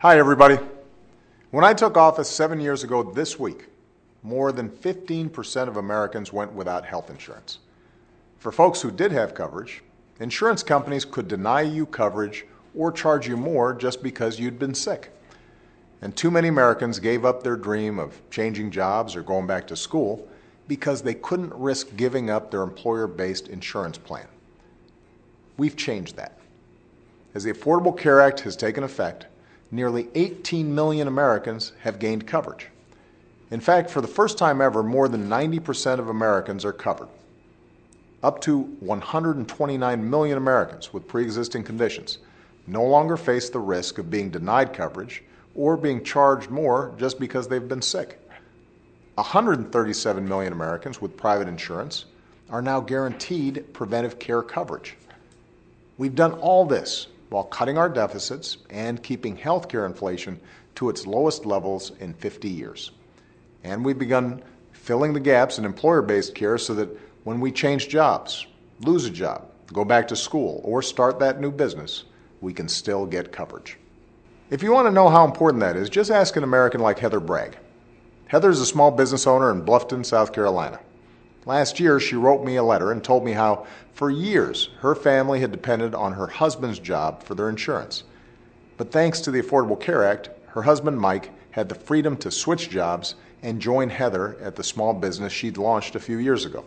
Hi, everybody. When I took office seven years ago this week, more than 15% of Americans went without health insurance. For folks who did have coverage, insurance companies could deny you coverage or charge you more just because you'd been sick. And too many Americans gave up their dream of changing jobs or going back to school because they couldn't risk giving up their employer based insurance plan. We've changed that. As the Affordable Care Act has taken effect, nearly 18 million Americans have gained coverage. In fact, for the first time ever, more than 90% of Americans are covered. Up to 129 million Americans with pre existing conditions no longer face the risk of being denied coverage or being charged more just because they've been sick. 137 million Americans with private insurance are now guaranteed preventive care coverage. We've done all this while cutting our deficits and keeping healthcare inflation to its lowest levels in 50 years. And we've begun filling the gaps in employer based care so that when we change jobs, lose a job, go back to school, or start that new business, we can still get coverage. If you want to know how important that is, just ask an American like Heather Bragg. Heather is a small business owner in Bluffton, South Carolina. Last year, she wrote me a letter and told me how, for years, her family had depended on her husband's job for their insurance. But thanks to the Affordable Care Act, her husband Mike had the freedom to switch jobs and join Heather at the small business she'd launched a few years ago.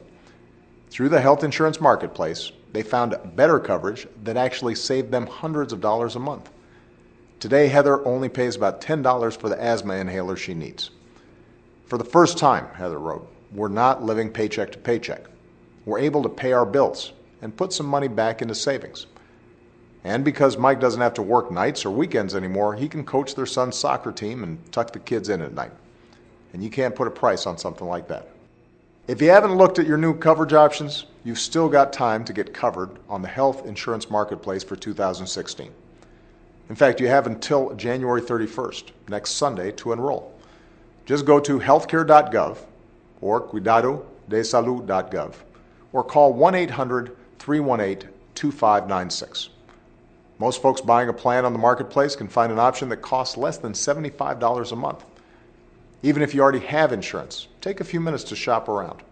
Through the health insurance marketplace, they found better coverage that actually saved them hundreds of dollars a month. Today, Heather only pays about $10 for the asthma inhaler she needs. For the first time, Heather wrote, we're not living paycheck to paycheck. We're able to pay our bills and put some money back into savings. And because Mike doesn't have to work nights or weekends anymore, he can coach their son's soccer team and tuck the kids in at night. And you can't put a price on something like that. If you haven't looked at your new coverage options, you've still got time to get covered on the health insurance marketplace for 2016. In fact, you have until January 31st, next Sunday, to enroll. Just go to healthcare.gov or cuidadodesalud.gov or call 1 800 318 2596. Most folks buying a plan on the marketplace can find an option that costs less than $75 a month. Even if you already have insurance, take a few minutes to shop around.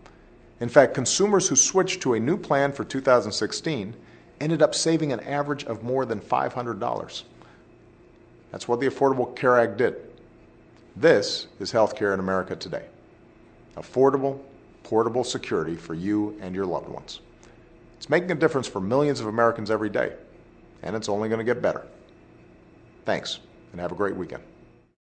In fact, consumers who switched to a new plan for 2016 ended up saving an average of more than $500. That's what the Affordable Care Act did. This is healthcare in America today affordable, portable security for you and your loved ones. It's making a difference for millions of Americans every day, and it's only going to get better. Thanks, and have a great weekend.